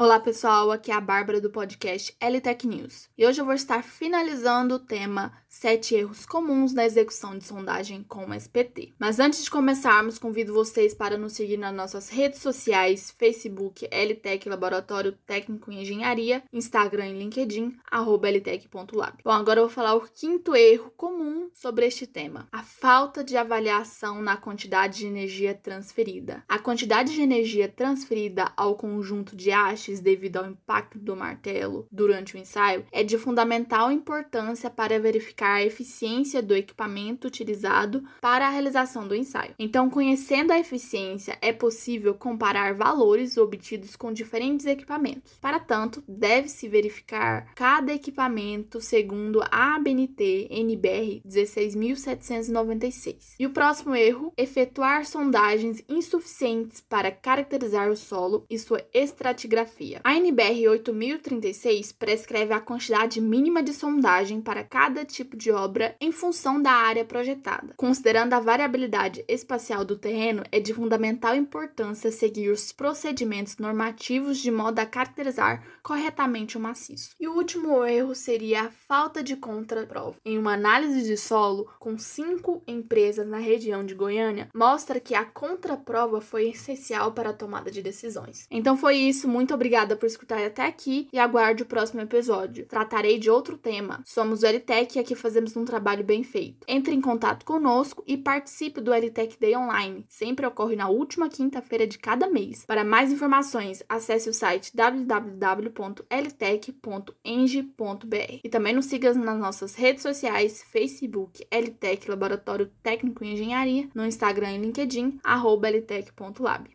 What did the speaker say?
Olá pessoal, aqui é a Bárbara do podcast LTech News e hoje eu vou estar finalizando o tema 7 erros comuns na execução de sondagem com SPT. Mas antes de começarmos, convido vocês para nos seguir nas nossas redes sociais, Facebook LTech Laboratório Técnico em Engenharia, Instagram e LinkedIn, arroba ltech.lab. Bom, agora eu vou falar o quinto erro comum sobre este tema, a falta de avaliação na quantidade de energia transferida. A quantidade de energia transferida ao conjunto de hastes devido ao impacto do martelo durante o ensaio é de fundamental importância para verificar a eficiência do equipamento utilizado para a realização do ensaio. Então, conhecendo a eficiência, é possível comparar valores obtidos com diferentes equipamentos. Para tanto, deve-se verificar cada equipamento segundo a ABNT NBR 16796. E o próximo erro, efetuar sondagens insuficientes para caracterizar o solo e sua estratigrafia a NBR 8036 prescreve a quantidade mínima de sondagem para cada tipo de obra em função da área projetada. Considerando a variabilidade espacial do terreno, é de fundamental importância seguir os procedimentos normativos de modo a caracterizar corretamente o maciço. E o último erro seria a falta de contraprova. Em uma análise de solo com cinco empresas na região de Goiânia, mostra que a contraprova foi essencial para a tomada de decisões. Então foi isso, muito obrigada Obrigada por escutar até aqui e aguarde o próximo episódio. Tratarei de outro tema. Somos o LTEC e aqui fazemos um trabalho bem feito. Entre em contato conosco e participe do LTEC Day Online. Sempre ocorre na última quinta-feira de cada mês. Para mais informações, acesse o site www.ltec.eng.br e também nos siga nas nossas redes sociais, Facebook, LTEC Laboratório Técnico em Engenharia, no Instagram e LinkedIn, ltec.lab.